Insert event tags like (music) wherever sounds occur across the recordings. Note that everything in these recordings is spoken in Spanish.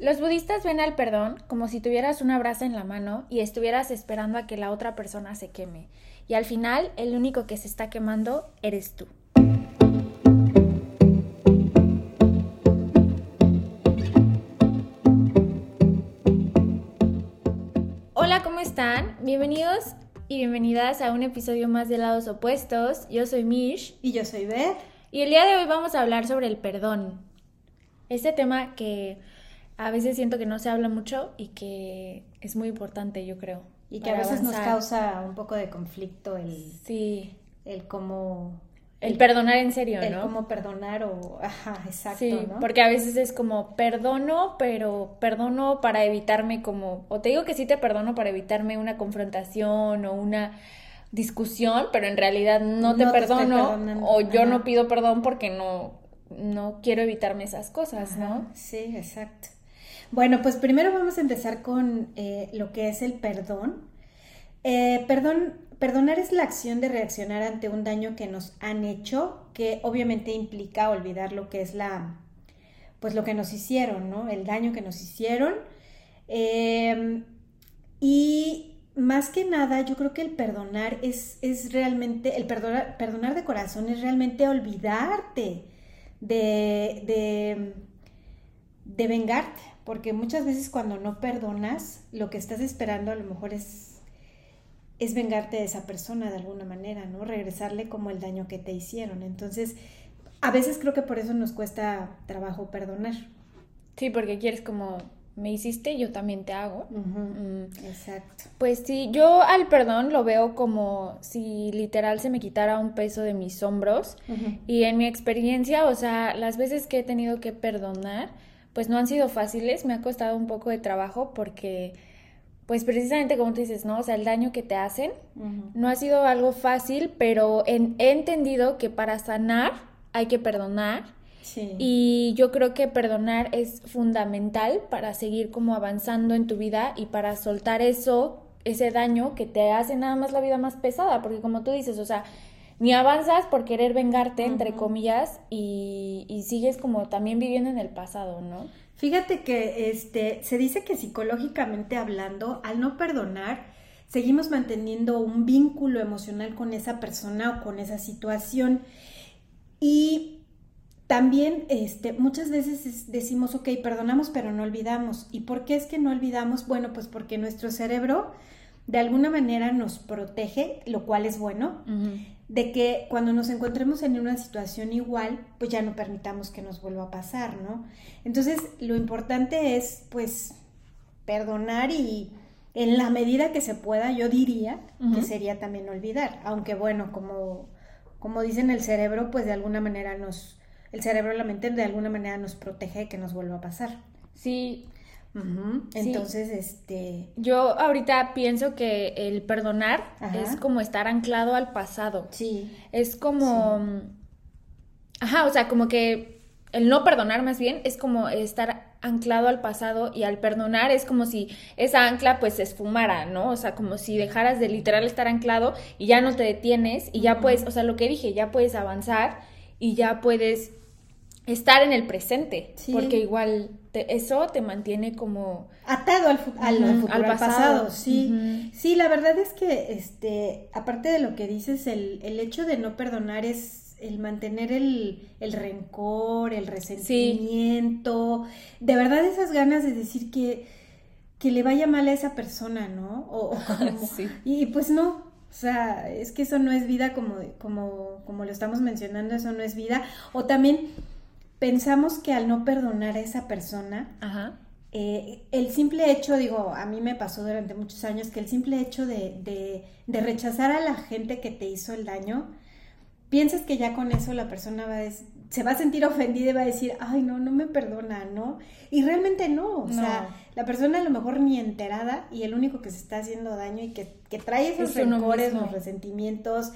Los budistas ven al perdón como si tuvieras una brasa en la mano y estuvieras esperando a que la otra persona se queme. Y al final, el único que se está quemando eres tú. Hola, ¿cómo están? Bienvenidos y bienvenidas a un episodio más de Lados Opuestos. Yo soy Mish. Y yo soy Beth. Y el día de hoy vamos a hablar sobre el perdón. Este tema que a veces siento que no se habla mucho y que es muy importante, yo creo. Y que a veces nos causa un poco de conflicto el, sí. el cómo... El, perdonar en serio, el ¿no? cómo perdonar o... Ajá, exacto, sí, porque a veces es como perdono, pero perdono para evitarme como... O te digo que sí te perdono para evitarme una confrontación o una discusión, pero en realidad no te perdono o yo no pido perdón porque no, no quiero evitarme esas cosas, ¿no? Sí, exacto. Bueno, pues primero vamos a empezar con eh, lo que es el perdón. Eh, perdón. Perdonar es la acción de reaccionar ante un daño que nos han hecho, que obviamente implica olvidar lo que es la, pues lo que nos hicieron, ¿no? El daño que nos hicieron. Em, y más que nada, yo creo que el perdonar es, es realmente, el perdonar, perdonar de corazón es realmente olvidarte de, de, de vengarte, porque muchas veces cuando no perdonas, lo que estás esperando a lo mejor es, es vengarte de esa persona de alguna manera, ¿no? Regresarle como el daño que te hicieron. Entonces, a veces creo que por eso nos cuesta trabajo perdonar. Sí, porque quieres como me hiciste, yo también te hago. Mm. Exacto. Pues sí, yo al perdón lo veo como si literal se me quitara un peso de mis hombros. Y en mi experiencia, o sea, las veces que he tenido que perdonar, pues no han sido fáciles, me ha costado un poco de trabajo porque, pues precisamente como tú dices, ¿no? O sea, el daño que te hacen no ha sido algo fácil, pero he entendido que para sanar hay que perdonar. Sí. Y yo creo que perdonar es fundamental para seguir como avanzando en tu vida y para soltar eso, ese daño que te hace nada más la vida más pesada, porque como tú dices, o sea, ni avanzas por querer vengarte, entre comillas, y, y, sigues como también viviendo en el pasado, ¿no? Fíjate que este, se dice que psicológicamente hablando, al no perdonar, seguimos manteniendo un vínculo emocional con esa persona o con esa situación. Y también este, muchas veces decimos, ok, perdonamos, pero no olvidamos. ¿Y por qué es que no olvidamos? Bueno, pues porque nuestro cerebro de alguna manera nos protege, lo cual es bueno de que cuando nos encontremos en una situación igual, pues ya no permitamos que nos vuelva a pasar, ¿no? Entonces, lo importante es, pues, perdonar y en la medida que se pueda, yo diría que sería también olvidar, aunque bueno, como, como dicen el cerebro, pues de alguna manera nos, el cerebro, la mente de alguna manera nos protege de que nos vuelva a pasar. Sí, entonces, este... Yo ahorita pienso que el perdonar es como estar anclado al pasado. Sí. Es como... Ajá, o sea, como que el no perdonar más bien es como estar anclado al pasado y al perdonar es como si esa ancla pues se esfumara, ¿no? O sea, como si dejaras de literal estar anclado y ya no te detienes y ya puedes, o sea, lo que dije, ya puedes avanzar y ya puedes estar en el presente, porque igual eso te mantiene como atado al, al, pasado. sí. Sí, la verdad es que este, aparte de lo que dices, el, el hecho de no perdonar es el mantener el, el rencor, el resentimiento, de verdad esas ganas de decir que, que le vaya mal a esa persona, ¿no? O, (laughs) sí. Y pues no, o sea, es que eso no es vida como, como, como lo estamos mencionando, eso no es vida. O también pensamos que al no perdonar a esa persona, eh, el simple hecho, digo, a mí me pasó durante muchos años, que el simple hecho de, de, rechazar a la gente que te hizo el daño, piensas que ya con eso la persona va a se va a sentir ofendida y va a decir, ay, no, no me perdona, ¿no? Y realmente no, o sea, la persona a lo mejor ni enterada y el único que se está haciendo daño y que, que trae esos rencores, los resentimientos,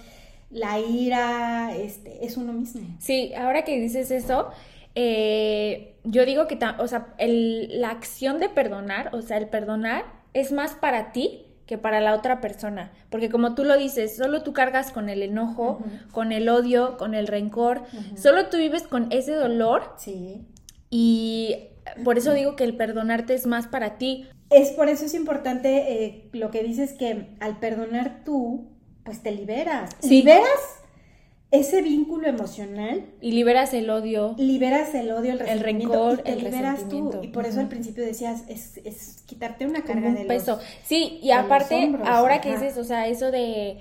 la ira, este, es uno mismo. Sí, ahora que dices eso, eh, yo digo que, o sea, la acción de perdonar, o sea, el perdonar es más para ti que para la otra persona, porque como tú lo dices, solo tú cargas con el enojo, con el odio, con el rencor, solo tú vives con ese dolor. Sí. Y por eso digo que el perdonarte es más para ti. Es por eso es importante eh, lo que dices que al perdonar tú, pues te liberas. Liberas ese vínculo emocional. Y liberas el odio. Liberas el odio, el, el rencor, y te liberas tú. Y por eso al principio decías, es, es quitarte una carga de peso. sí, y aparte, ahora que dices, o sea, eso de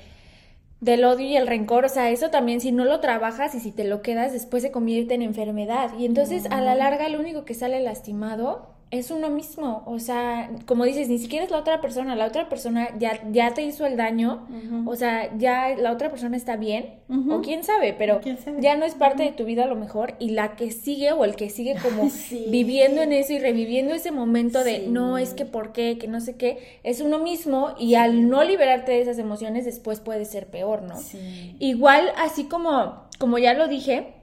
del odio y el rencor, o sea, eso también si no lo trabajas y si te lo quedas, después se convierte en enfermedad. Y entonces a la larga lo único que sale lastimado es uno mismo, o sea, como dices, ni siquiera es la otra persona, la otra persona ya, ya te hizo el daño, o sea, ya la otra persona está bien, o quién sabe, pero ya no es parte de tu vida a lo mejor, y la que sigue o el que sigue como (laughs) viviendo en eso y reviviendo ese momento de no es que por qué, que no sé qué, es uno mismo, y al no liberarte de esas emociones después puede ser peor, ¿no? Igual, así como, como ya lo dije,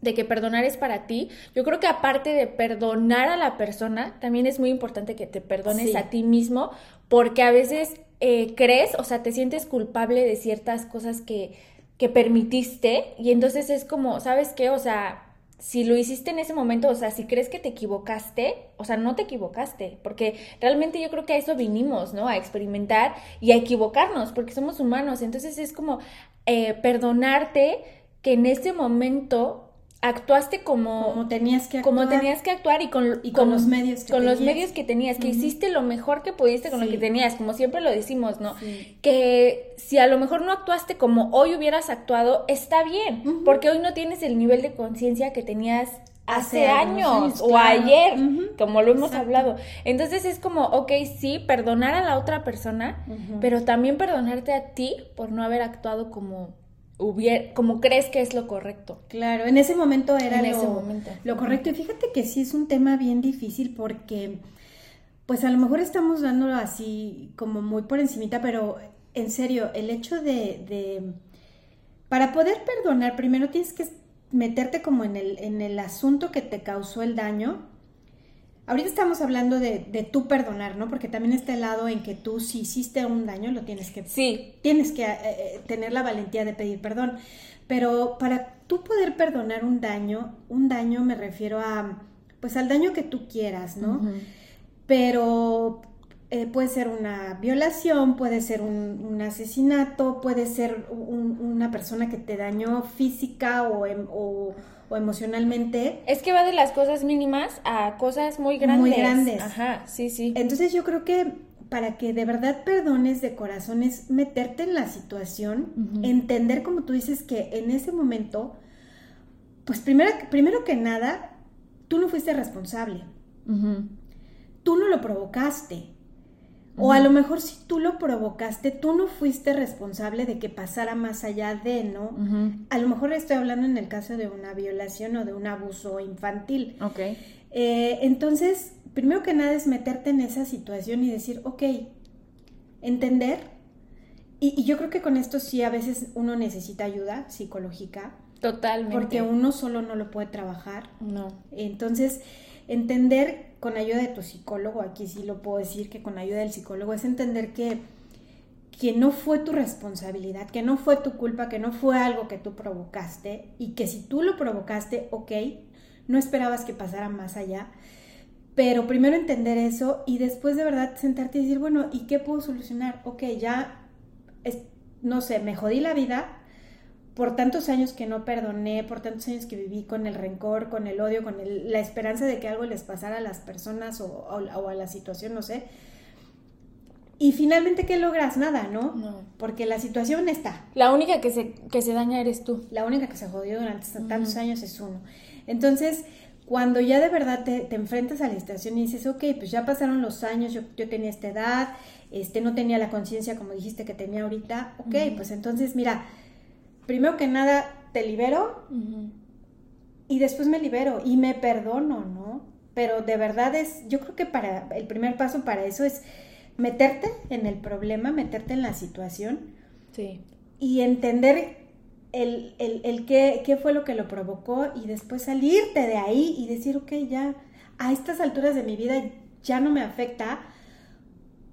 de que perdonar es para ti, yo creo que aparte de perdonar a la persona, también es muy importante que te perdones a ti mismo, porque a veces eh, crees, o sea, te sientes culpable de ciertas cosas que, que permitiste y entonces es como, ¿sabes qué? O sea, si lo hiciste en ese momento, o sea, si crees que te equivocaste, o sea, no te equivocaste, porque realmente yo creo que a eso vinimos, ¿no? A experimentar y a equivocarnos, porque somos humanos. Entonces es como eh, perdonarte que en ese momento actuaste como, como tenías que actuar, como tenías que actuar y con, y con, los medios que con los medios que tenías que hiciste lo mejor que pudiste con lo que tenías como siempre lo decimos no que si a lo mejor no actuaste como hoy hubieras actuado está bien porque hoy no tienes el nivel de conciencia que tenías hace, años, o ayer, como lo hemos hablado. Entonces es como, ok, sí, perdonar a la otra persona, pero también perdonarte a ti por no haber actuado como hubiera, como crees que es lo correcto. Claro, en ese momento era lo, lo correcto. Y fíjate que sí es un tema bien difícil porque, pues a lo mejor estamos dándolo así como muy por encimita, pero en serio, el hecho de, de para poder perdonar, primero tienes que meterte como en el, en el asunto que te causó el daño Ahorita estamos hablando de, de tú perdonar, ¿no? Porque también está el lado en que tú si hiciste un daño lo tienes que... Sí. Tienes que eh, eh, tener la valentía de pedir perdón. Pero para tú poder perdonar un daño, un daño me refiero a, pues al daño que tú quieras, ¿no? Pero eh, puede ser una violación, puede ser un, asesinato, puede ser una persona que te dañó física o, em, o o emocionalmente. Es que va de las cosas mínimas a cosas muy grandes. Muy grandes. Ajá, sí, sí. Entonces yo creo que para que de verdad perdones de corazón es meterte en la situación, entender como tú dices que en ese momento, pues primero, primero que nada, tú no fuiste responsable. Tú no lo provocaste. O a lo mejor si tú lo provocaste, tú no fuiste responsable de que pasara más allá de, ¿no? A lo mejor estoy hablando en el caso de una violación o de un abuso infantil. Ok. Eh, entonces, primero que nada es meterte en esa situación y decir, ok, entender. Y, y, yo creo que con esto sí a veces uno necesita ayuda psicológica. Totalmente. Porque uno solo no lo puede trabajar. No. Entonces, entender con ayuda de tu psicólogo, aquí sí lo puedo decir que con ayuda del psicólogo, es entender que, que no fue tu responsabilidad, que no fue tu culpa, que no fue algo que tú provocaste y que si tú lo provocaste, ok, no esperabas que pasara más allá. Pero primero entender eso y después de verdad sentarte y decir, bueno, ¿y qué puedo solucionar? Ok, ya, no sé, me jodí la vida, por tantos años que no perdoné, por tantos años que viví con el rencor, con el odio, con la esperanza de que algo les pasara a las personas o, a la situación, no sé. Y finalmente, ¿qué logras? Nada, ¿no? No. Porque la situación está. La única que se, que se daña eres tú. La única que se jodió durante tantos años es uno. Entonces, cuando ya de verdad te, enfrentas a la situación y dices, ok, pues ya pasaron los años, yo, yo tenía esta edad, este, no tenía la conciencia como dijiste que tenía ahorita, ok, pues entonces, mira, primero que nada te libero y después me libero y me perdono, ¿no? Pero de verdad es, yo creo que para el primer paso para eso es meterte en el problema, meterte en la situación sí. y entender el, el, qué, qué, fue lo que lo provocó y después salirte de ahí y decir, ok, ya a estas alturas de mi vida ya no me afecta,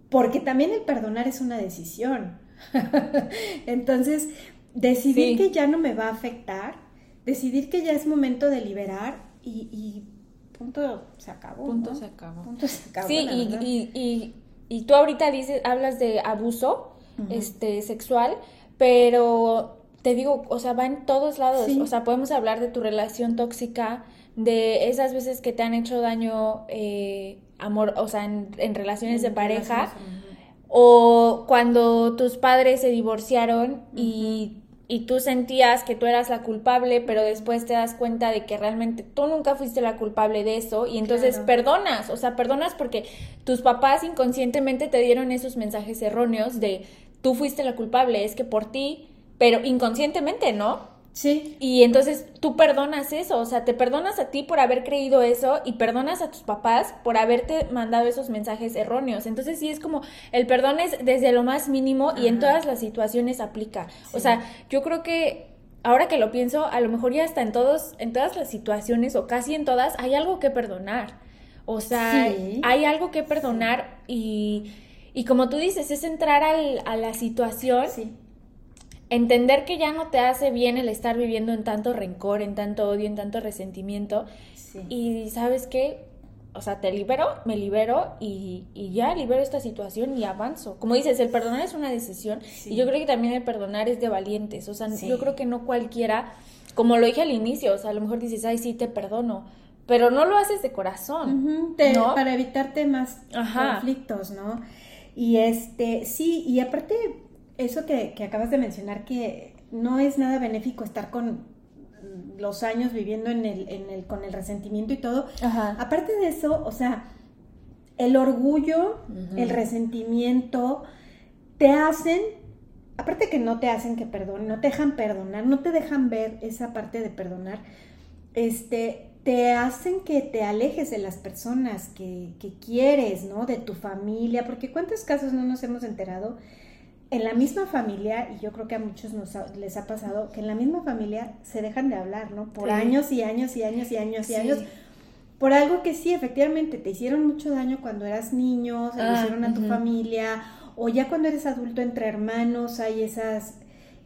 porque también el perdonar es una decisión. (laughs) Entonces, decidir que ya no me va a afectar, decidir que ya es momento de liberar y, punto se acabó. Punto se acabó. Punto se acabó. Sí, y, y, y, tú ahorita dices, hablas de abuso este, sexual, pero te digo, o sea, va en todos lados. O sea, podemos hablar de tu relación tóxica, de esas veces que te han hecho daño, eh, amor, o sea, en, relaciones de pareja, o cuando tus padres se divorciaron y y tú sentías que tú eras la culpable, pero después te das cuenta de que realmente tú nunca fuiste la culpable de eso y entonces perdonas, o sea, perdonas porque tus papás inconscientemente te dieron esos mensajes erróneos de tú fuiste la culpable, es que por ti, pero inconscientemente, ¿no? Sí. Y entonces tú perdonas eso, o sea, te perdonas a ti por haber creído eso y perdonas a tus papás por haberte mandado esos mensajes erróneos. Entonces sí es como el perdón es desde lo más mínimo y en todas las situaciones aplica. O sea, yo creo que ahora que lo pienso, a lo mejor ya está en todos en todas las situaciones o casi en todas hay algo que perdonar. O sea, hay algo que perdonar y, y como tú dices, es entrar al, a la situación sí entender que ya no te hace bien el estar viviendo en tanto rencor, en tanto odio, en tanto resentimiento. Y sabes qué, o sea, te libero, me libero y, ya libero esta situación y avanzo. Como dices, el perdonar es una decisión y yo creo que también el perdonar es de valientes. O sea, yo creo que no cualquiera, como lo dije al inicio, o sea, a lo mejor dices, ay, sí, te perdono. Pero no lo haces de corazón. Para evitarte más conflictos, ¿no? Y este, sí, y aparte eso que, acabas de mencionar, que no es nada benéfico estar con los años viviendo en el, en el, con el resentimiento y todo. Aparte de eso, o sea, el orgullo, el resentimiento, te hacen, aparte que no te hacen que perdonen, no te dejan perdonar, no te dejan ver esa parte de perdonar, este, te hacen que te alejes de las personas que, que quieres, ¿no? De tu familia, porque cuántos casos no nos hemos enterado en la misma familia, y yo creo que a muchos nos les ha pasado, que en la misma familia se dejan de hablar, ¿no? Por años y años y años y años y años. Por algo que sí, efectivamente, te hicieron mucho daño cuando eras niño, se lo ah, hicieron a tu familia, o ya cuando eres adulto entre hermanos hay esas,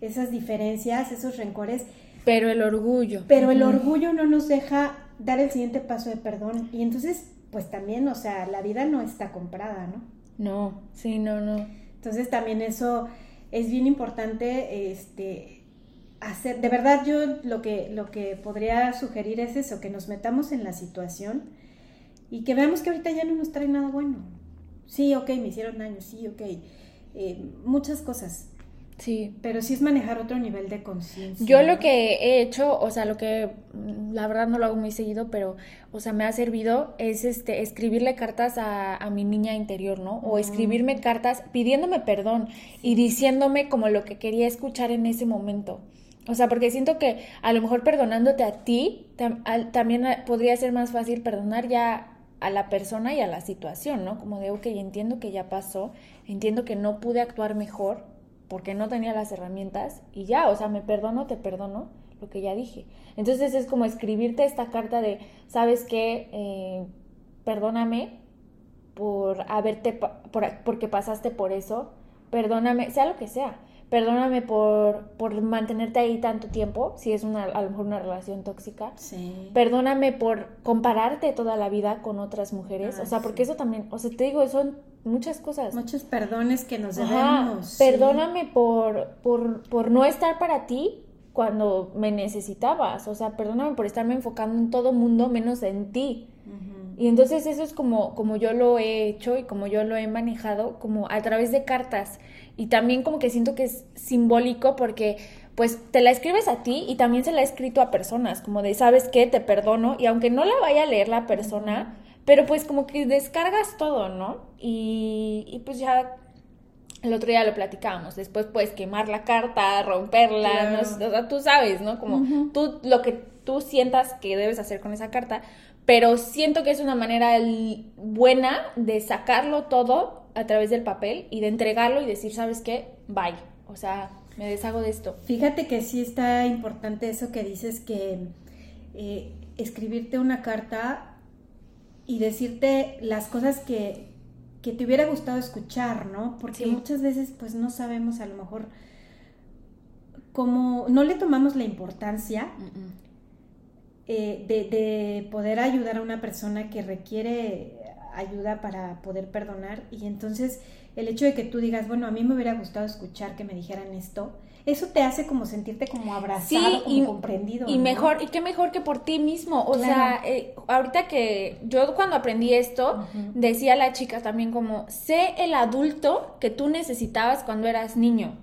esas diferencias, esos rencores. Pero el orgullo. Pero el orgullo no nos deja dar el siguiente paso de perdón. Y entonces, pues también, o sea, la vida no está comprada, ¿no? No, sí, no, no. Entonces también eso es bien importante, este, hacer, de verdad yo lo que, lo que podría sugerir es eso, que nos metamos en la situación y que veamos que ahorita ya no nos trae nada bueno. Sí, ok, me hicieron daño, sí, ok, eh, muchas cosas. Sí. Pero sí es manejar otro nivel de conciencia. Yo lo que he hecho, o sea, lo que mm, la verdad no lo hago muy seguido, pero, o sea, me ha servido es este escribirle cartas a, a mi niña interior, ¿no? O escribirme cartas pidiéndome perdón y diciéndome como lo que quería escuchar en ese momento. O sea, porque siento que a lo mejor perdonándote a ti, también podría ser más fácil perdonar ya a la persona y a la situación, ¿no? Como de, ok, entiendo que ya pasó, entiendo que no pude actuar mejor, porque no tenía las herramientas y ya, o sea, me perdono, te perdono, lo que ya dije. Entonces es como escribirte esta carta de, ¿sabes qué? Eh, perdóname por haberte, por, porque pasaste por eso, perdóname, sea lo que sea, perdóname por, por mantenerte ahí tanto tiempo, si es una, a lo mejor una relación tóxica. Sí. Perdóname por compararte toda la vida con otras mujeres. o sea, porque eso también, o sea, te digo, son muchas cosas. Muchos perdones que nos debemos. Perdóname por, por, por no estar para ti cuando me necesitabas. O sea, perdóname por estarme enfocando en todo mundo menos en ti. Y entonces eso es como, como yo lo he hecho y como yo lo he manejado, como a través de cartas. Y también como que siento que es simbólico porque pues te la escribes a ti y también se la he escrito a personas, como de, ¿sabes qué? Te perdono. Y aunque no la vaya a leer la persona, pero pues como que descargas todo, ¿no? Y, y pues ya el otro día lo platicábamos, después puedes quemar la carta, romperla, o sea, tú sabes, ¿no? Como tú, lo que tú sientas que debes hacer con esa carta, pero siento que es una manera buena de sacarlo todo a través del papel y de entregarlo y decir, ¿sabes qué? Bye. O sea, me deshago de esto. Fíjate que sí está importante eso que dices que eh, escribirte una carta y decirte las cosas que, que te hubiera gustado escuchar, ¿no? Porque muchas veces pues no sabemos a lo mejor cómo, no le tomamos la importancia eh, de, de poder ayudar a una persona que requiere ayuda para poder perdonar. Y entonces el hecho de que tú digas, bueno, a mí me hubiera gustado escuchar que me dijeran esto, eso te hace como sentirte como abrazado, como comprendido. Y mejor, y qué mejor que por ti mismo. O sea, eh, ahorita que yo cuando aprendí esto, decía la chica también como, sé el adulto que tú necesitabas cuando eras niño.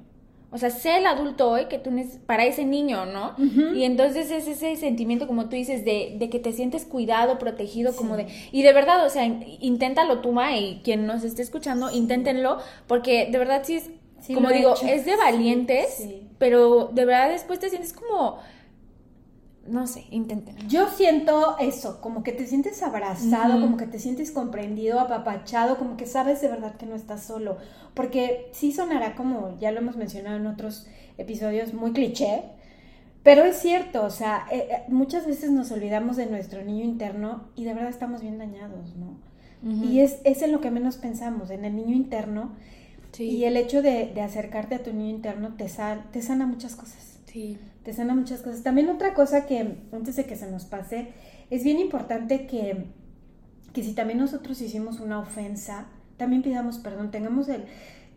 O sea, sé el adulto hoy que tú para ese niño, ¿no? Y entonces es ese sentimiento, como tú dices, de, de que te sientes cuidado, protegido, como de... Y de verdad, o sea, inténtalo tú, Ma, y quien nos esté escuchando, inténtenlo, porque de verdad sí es, como digo, es de valientes, pero de verdad después te sientes como no sé, intenten. Yo siento eso, como que te sientes abrazado, como que te sientes comprendido, apapachado, como que sabes de verdad que no estás solo. Porque sí sonará como, ya lo hemos mencionado en otros episodios, muy cliché, pero es cierto, o sea, eh, eh, muchas veces nos olvidamos de nuestro niño interno y de verdad estamos bien dañados, ¿no? Y es, es en lo que menos pensamos, en el niño interno. Y el hecho de, de, acercarte a tu niño interno te, te sana muchas cosas. Sí te sana muchas cosas. También otra cosa que, antes de que se nos pase, es bien importante que, que si también nosotros hicimos una ofensa, también pidamos perdón, tengamos el,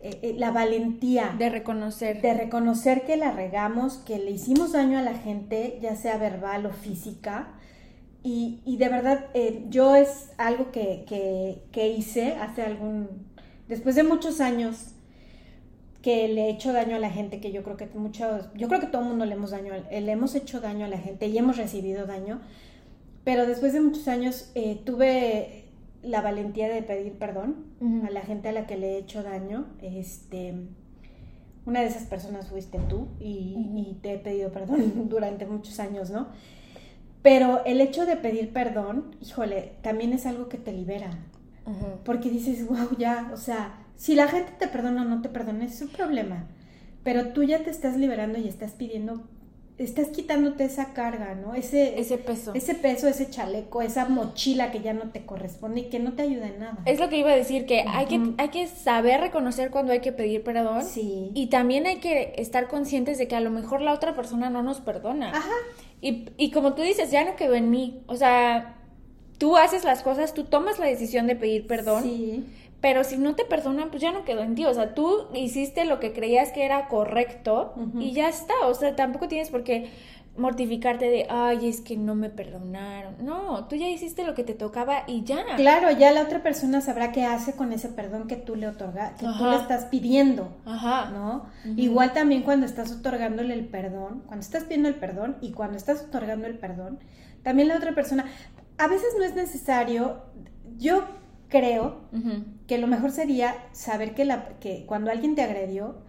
eh, eh, la valentía de reconocer. De reconocer que la regamos, que le hicimos daño a la gente, ya sea verbal o física. Y, y de verdad, eh, yo es algo que, que, que hice hace algún, después de muchos años que le he hecho daño a la gente, que yo creo que muchos, yo creo que todo el mundo le hemos daño, le hemos hecho daño a la gente y hemos recibido daño, pero después de muchos años eh, tuve la valentía de pedir perdón a la gente a la que le he hecho daño, este, una de esas personas fuiste tú y, te he pedido perdón (laughs) durante muchos años, ¿no? Pero el hecho de pedir perdón, híjole, también es algo que te libera, porque dices, wow, ya, o sea, si la gente te perdona o no te perdona, es su problema. Pero tú ya te estás liberando y estás pidiendo, estás quitándote esa carga, ¿no? Ese, ese peso. Ese peso, ese chaleco, esa mochila que ya no te corresponde y que no te ayuda en nada. Es lo que iba a decir, que, hay, que hay que saber reconocer cuando hay que pedir perdón. Sí. Y también hay que estar conscientes de que a lo mejor la otra persona no nos perdona. Ajá. Y, y como tú dices, ya no quedó en mí. O sea, tú haces las cosas, tú tomas la decisión de pedir perdón. Sí pero si no te perdonan, pues ya no quedó en ti. O sea, tú hiciste lo que creías que era correcto y ya está. O sea, tampoco tienes por qué mortificarte de, ay, es que no me perdonaron. No, tú ya hiciste lo que te tocaba y ya. Claro, ya la otra persona sabrá qué hace con ese perdón que tú le otorgas, que tú le estás pidiendo. Ajá. ¿No? Igual también cuando estás otorgándole el perdón, cuando estás pidiendo el perdón y cuando estás otorgando el perdón, también la otra persona, a veces no es necesario, yo creo que lo mejor sería saber que, la, que cuando alguien te agredió,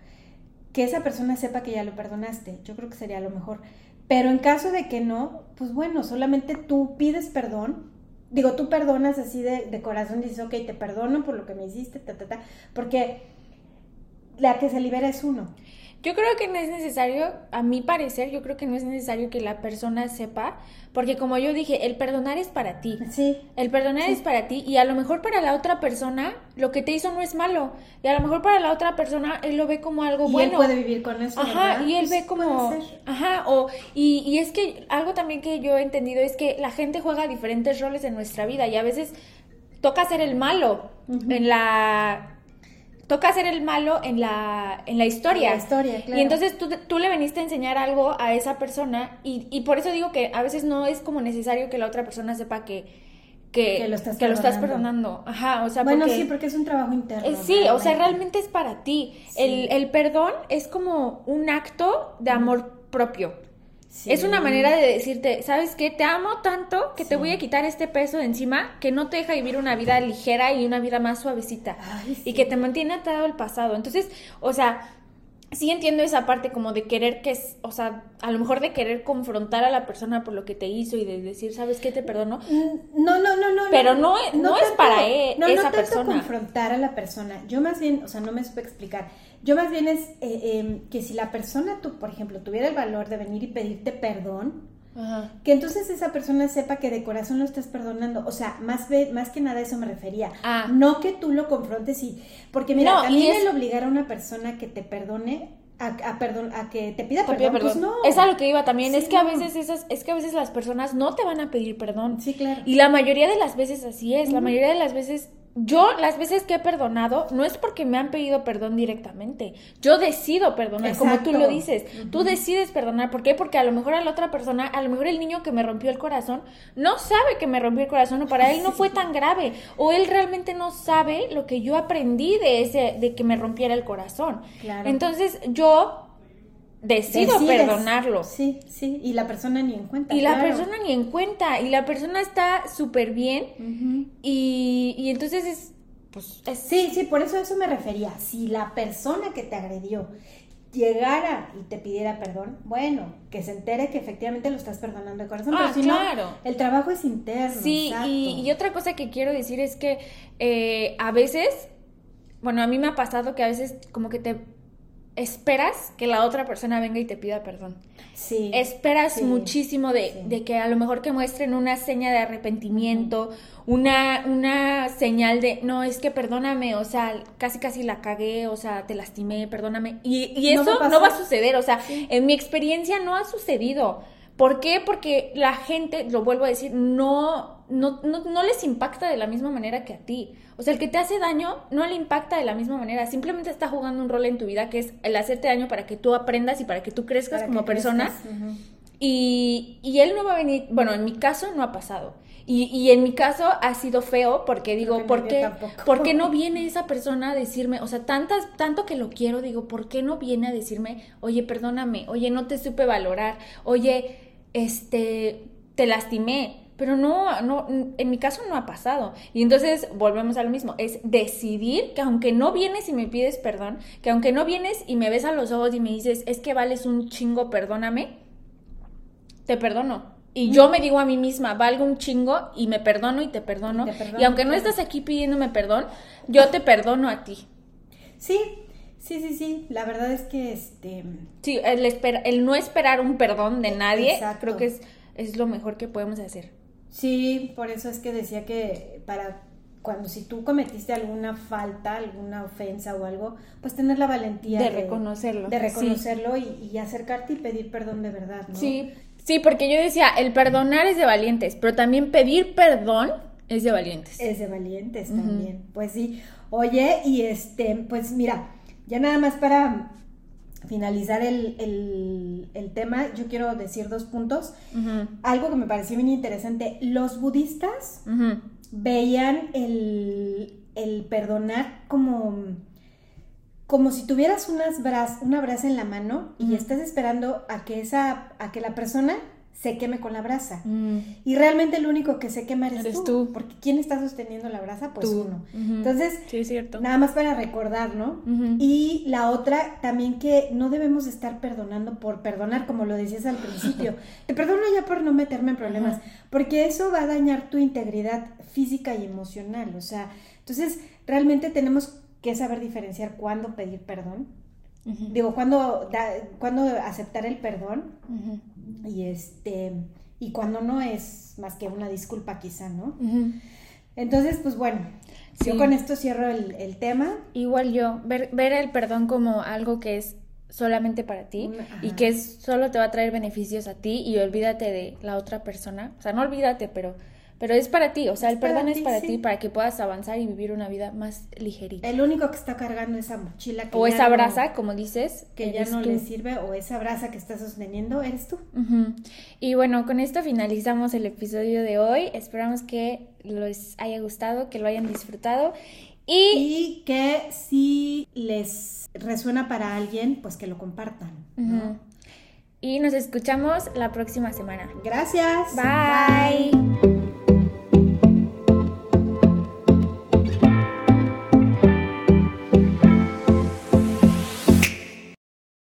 que esa persona sepa que ya lo perdonaste. Yo creo que sería lo mejor. Pero en caso de que no, pues bueno, solamente tú pides perdón. Digo, tú perdonas así de, de corazón, dices, ok, te perdono por lo que me hiciste, ta, ta, ta. Porque la que se libera es uno. Yo creo que no es necesario, a mi parecer, yo creo que no es necesario que la persona sepa, porque como yo dije, el perdonar es para ti. Sí. El perdonar es para ti y a lo mejor para la otra persona lo que te hizo no es malo y a lo mejor para la otra persona él lo ve como algo y bueno. él puede vivir con eso. Ajá, y él ve como, ajá, o y, y es que algo también que yo he entendido es que la gente juega diferentes roles en nuestra vida y a veces toca ser el malo en la toca ser el malo en la, en la historia. la historia, claro. Y entonces tú, tú, le veniste a enseñar algo a esa persona y, y, por eso digo que a veces no es como necesario que la otra persona sepa que... Que, lo, estás que lo estás perdonando. Ajá, o sea, bueno, sí, porque es un trabajo interno. Eh, sí, o sea, realmente es para ti. El, el, perdón es como un acto de amor propio. Es una manera de decirte, ¿sabes qué? Te amo tanto que te voy a quitar este peso de encima que no te deja vivir una vida ligera y una vida más suavecita. y que te mantiene atado al pasado. Entonces, o sea, sí entiendo esa parte como de querer que, o sea, a lo mejor de querer confrontar a la persona por lo que te hizo y de decir, ¿sabes qué? Te perdono. Mm, no, no, no, no. Pero no, no, es para él, no, esa no persona. confrontar a la persona. Yo más bien, o sea, no me supe explicar. Yo más bien es eh, em, que si la persona, tú, por ejemplo, tuviera el valor de venir y pedirte perdón, que entonces esa persona sepa que de corazón lo estás perdonando. O sea, más, más que nada eso me refería. Ah. No que tú lo confrontes y... Porque mira, también el obligar a una persona que te perdone a, perdón, a que te pida perdón, pues no. Es a lo que iba también, es que a veces esas, es que a veces las personas no te van a pedir perdón. Sí, claro. Y la mayoría de las veces así es, la mayoría de las veces yo las veces que he perdonado no es porque me han pedido perdón directamente. Yo decido perdonar, como tú lo dices. Tú decides perdonar. ¿Por qué? Porque a lo mejor a la otra persona, a lo mejor el niño que me rompió el corazón, no sabe que me rompió el corazón o para él no fue tan grave. O él realmente no sabe lo que yo aprendí de ese, de que me rompiera el corazón. Entonces yo decido perdonarlo. Sí, sí, y la persona ni en cuenta. Y la persona ni en cuenta, y la persona está súper bien, y, y, entonces es, pues... Sí, sí, por eso eso me refería. Si la persona que te agredió llegara y te pidiera perdón, bueno, que se entere que efectivamente lo estás perdonando de corazón, pero ah, si claro. no, el trabajo es interno. Sí, y, y, otra cosa que quiero decir es que eh, a veces, bueno, a mí me ha pasado que a veces como que te esperas que la otra persona venga y te pida perdón. Sí. Esperas muchísimo de, que a lo mejor que muestren una seña de arrepentimiento, una, una señal de, no, es que perdóname, o sea, casi casi la cagué, o sea, te lastimé, perdóname. Y, eso no, va a suceder, o sea, en mi experiencia no ha sucedido. ¿Por qué? Porque la gente, lo vuelvo a decir, no, no, no, no les impacta de la misma manera que a ti. O sea, el que te hace daño no le impacta de la misma manera, simplemente está jugando un rol en tu vida que es el hacerte daño para que tú aprendas y para que tú crezcas como persona. y, y, él no va a venir, bueno, en mi caso no ha pasado. Y, y en mi caso ha sido feo porque digo, ¿por qué, ¿por qué no viene esa persona a decirme, o sea, tantas, tanto que lo quiero, digo, ¿por qué no viene a decirme, oye, perdóname, oye, no te supe valorar, oye, este, te lastimé, pero no, no, en mi caso no ha pasado. Y entonces volvemos a lo mismo, es decidir que aunque no vienes y me pides perdón, que aunque no vienes y me ves a los ojos y me dices, es que vales un chingo, perdóname, te perdono. Y yo me digo a mí misma, valgo un chingo y me perdono y te perdono. Y, aunque no estás aquí pidiéndome perdón, yo te perdono a ti. Sí, sí, sí, sí. La verdad es que este... Sí, el, el no esperar un perdón de nadie, creo que es, es lo mejor que podemos hacer. Sí, por eso es que decía que para cuando si tú cometiste alguna falta, alguna ofensa o algo, pues tener la valentía de, reconocerlo. De reconocerlo y, acercarte y pedir perdón de verdad, ¿no? Sí, sí, porque yo decía, el perdonar es de valientes, pero también pedir perdón es de valientes. Es de valientes también, pues sí. Oye, y este, pues mira, ya nada más para finalizar el, tema, yo quiero decir dos puntos. Algo que me pareció bien interesante. Los budistas veían el, el, perdonar como, como si tuvieras unas una brasa en la mano y estás esperando a que, esa, a que la persona se queme con la brasa. Mm. Y realmente el único que se quema eres, tú, Porque ¿quién está sosteniendo la brasa? Pues uno. Entonces, nada más para recordar, ¿no? Y la otra, también que no debemos estar perdonando por perdonar, como lo decías al principio. (laughs) Te perdono ya por no meterme en problemas, porque eso va a dañar tu integridad física y emocional. O sea, entonces realmente tenemos que saber diferenciar cuándo pedir perdón. Digo, cuándo, cuándo aceptar el perdón y este y cuando no es más que una disculpa quizá, ¿no? Entonces, pues bueno, yo con esto cierro el, tema. Igual yo, ver, ver, el perdón como algo que es solamente para ti y que es, solo te va a traer beneficios a ti y olvídate de la otra persona. O sea, no olvídate, pero pero es para ti, o sea, el perdón es para ti, para que puedas avanzar y vivir una vida más ligerita. El único que está cargando esa mochila que o esa brasa, como dices, que ya no le sirve, o esa brasa que estás sosteniendo, eres tú. Y bueno, con esto finalizamos el episodio de hoy. Esperamos que les haya gustado, que lo hayan disfrutado. Y, que si les resuena para alguien, pues que lo compartan. Y nos escuchamos la próxima semana. Gracias. Bye.